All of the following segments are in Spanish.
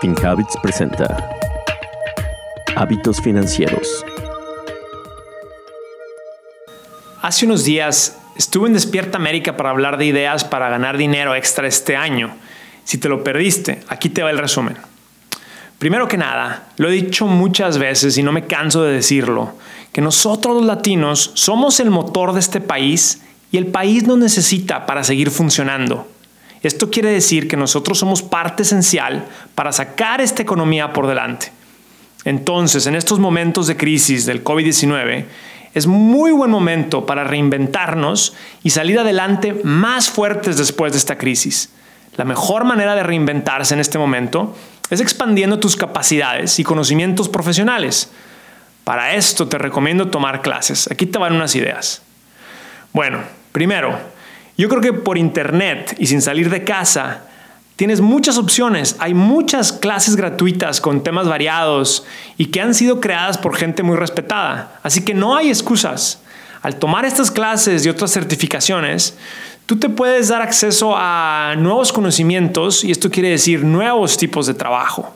FinHabits presenta Hábitos Financieros. Hace unos días estuve en Despierta América para hablar de ideas para ganar dinero extra este año. Si te lo perdiste, aquí te va el resumen. Primero que nada, lo he dicho muchas veces y no me canso de decirlo, que nosotros los latinos somos el motor de este país y el país nos necesita para seguir funcionando. Esto quiere decir que nosotros somos parte esencial para sacar esta economía por delante. Entonces, en estos momentos de crisis del COVID-19, es muy buen momento para reinventarnos y salir adelante más fuertes después de esta crisis. La mejor manera de reinventarse en este momento es expandiendo tus capacidades y conocimientos profesionales. Para esto te recomiendo tomar clases. Aquí te van unas ideas. Bueno, primero, yo creo que por internet y sin salir de casa, tienes muchas opciones. Hay muchas clases gratuitas con temas variados y que han sido creadas por gente muy respetada. Así que no hay excusas. Al tomar estas clases y otras certificaciones, tú te puedes dar acceso a nuevos conocimientos y esto quiere decir nuevos tipos de trabajo.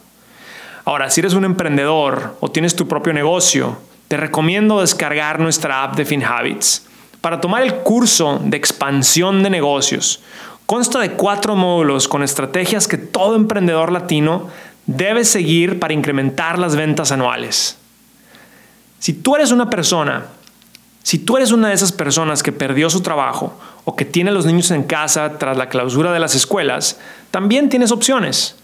Ahora, si eres un emprendedor o tienes tu propio negocio, te recomiendo descargar nuestra app de FinHabits para tomar el curso de expansión de negocios. Consta de cuatro módulos con estrategias que todo emprendedor latino debe seguir para incrementar las ventas anuales. Si tú eres una persona, si tú eres una de esas personas que perdió su trabajo o que tiene a los niños en casa tras la clausura de las escuelas, también tienes opciones.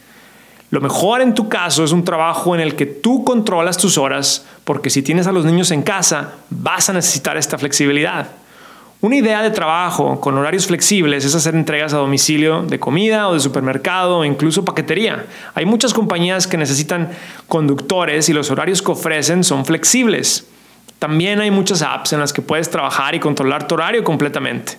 Lo mejor en tu caso es un trabajo en el que tú controlas tus horas, porque si tienes a los niños en casa, vas a necesitar esta flexibilidad. Una idea de trabajo con horarios flexibles es hacer entregas a domicilio de comida o de supermercado o incluso paquetería. Hay muchas compañías que necesitan conductores y los horarios que ofrecen son flexibles. También hay muchas apps en las que puedes trabajar y controlar tu horario completamente.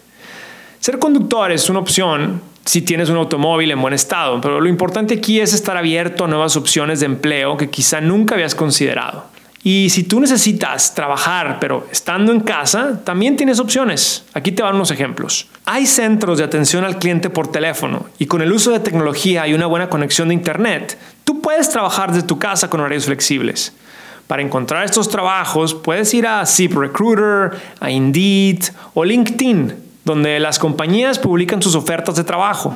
Ser conductor es una opción si tienes un automóvil en buen estado, pero lo importante aquí es estar abierto a nuevas opciones de empleo que quizá nunca habías considerado. Y si tú necesitas trabajar, pero estando en casa, también tienes opciones. Aquí te van unos ejemplos. Hay centros de atención al cliente por teléfono y con el uso de tecnología y una buena conexión de Internet, tú puedes trabajar desde tu casa con horarios flexibles. Para encontrar estos trabajos, puedes ir a ZipRecruiter, a Indeed o LinkedIn, donde las compañías publican sus ofertas de trabajo.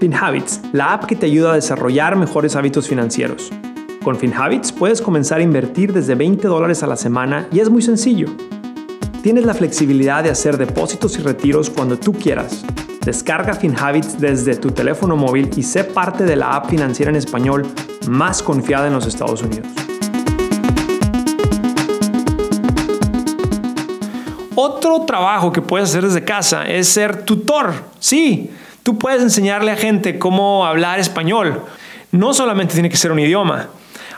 FinHabits, la app que te ayuda a desarrollar mejores hábitos financieros. Con FinHabits puedes comenzar a invertir desde 20 dólares a la semana y es muy sencillo. Tienes la flexibilidad de hacer depósitos y retiros cuando tú quieras. Descarga FinHabits desde tu teléfono móvil y sé parte de la app financiera en español más confiada en los Estados Unidos. Otro trabajo que puedes hacer desde casa es ser tutor. Sí, tú puedes enseñarle a gente cómo hablar español. No solamente tiene que ser un idioma.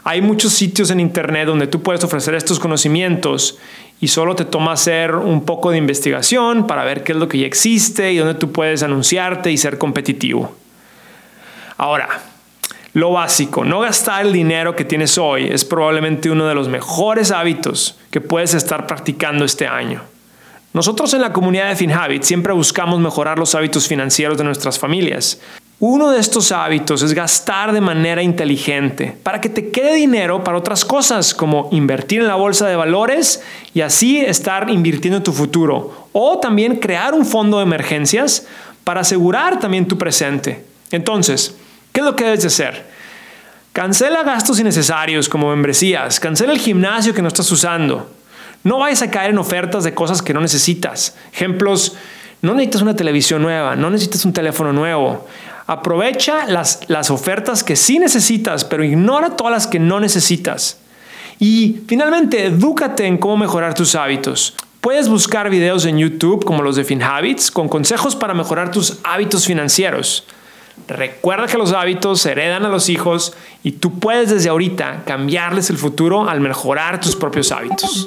Hay muchos sitios en Internet donde tú puedes ofrecer estos conocimientos y solo te toma hacer un poco de investigación para ver qué es lo que ya existe y dónde tú puedes anunciarte y ser competitivo. Ahora, lo básico, no gastar el dinero que tienes hoy es probablemente uno de los mejores hábitos que puedes estar practicando este año. Nosotros en la comunidad de FinHabit siempre buscamos mejorar los hábitos financieros de nuestras familias uno de estos hábitos es gastar de manera inteligente para que te quede dinero para otras cosas como invertir en la bolsa de valores y así estar invirtiendo en tu futuro o también crear un fondo de emergencias para asegurar también tu presente. Entonces, ¿qué es lo que debes de hacer? Cancela gastos innecesarios como membresías, cancela el gimnasio que no estás usando. No vayas a caer en ofertas de cosas que no necesitas. Ejemplos, no necesitas una televisión nueva, no necesitas un teléfono nuevo. Aprovecha las, las ofertas que sí necesitas, pero ignora todas las que no necesitas. Y finalmente, edúcate en cómo mejorar tus hábitos. Puedes buscar videos en YouTube como los de FinHabits con consejos para mejorar tus hábitos financieros. Recuerda que los hábitos se heredan a los hijos y tú puedes desde ahorita cambiarles el futuro al mejorar tus propios hábitos.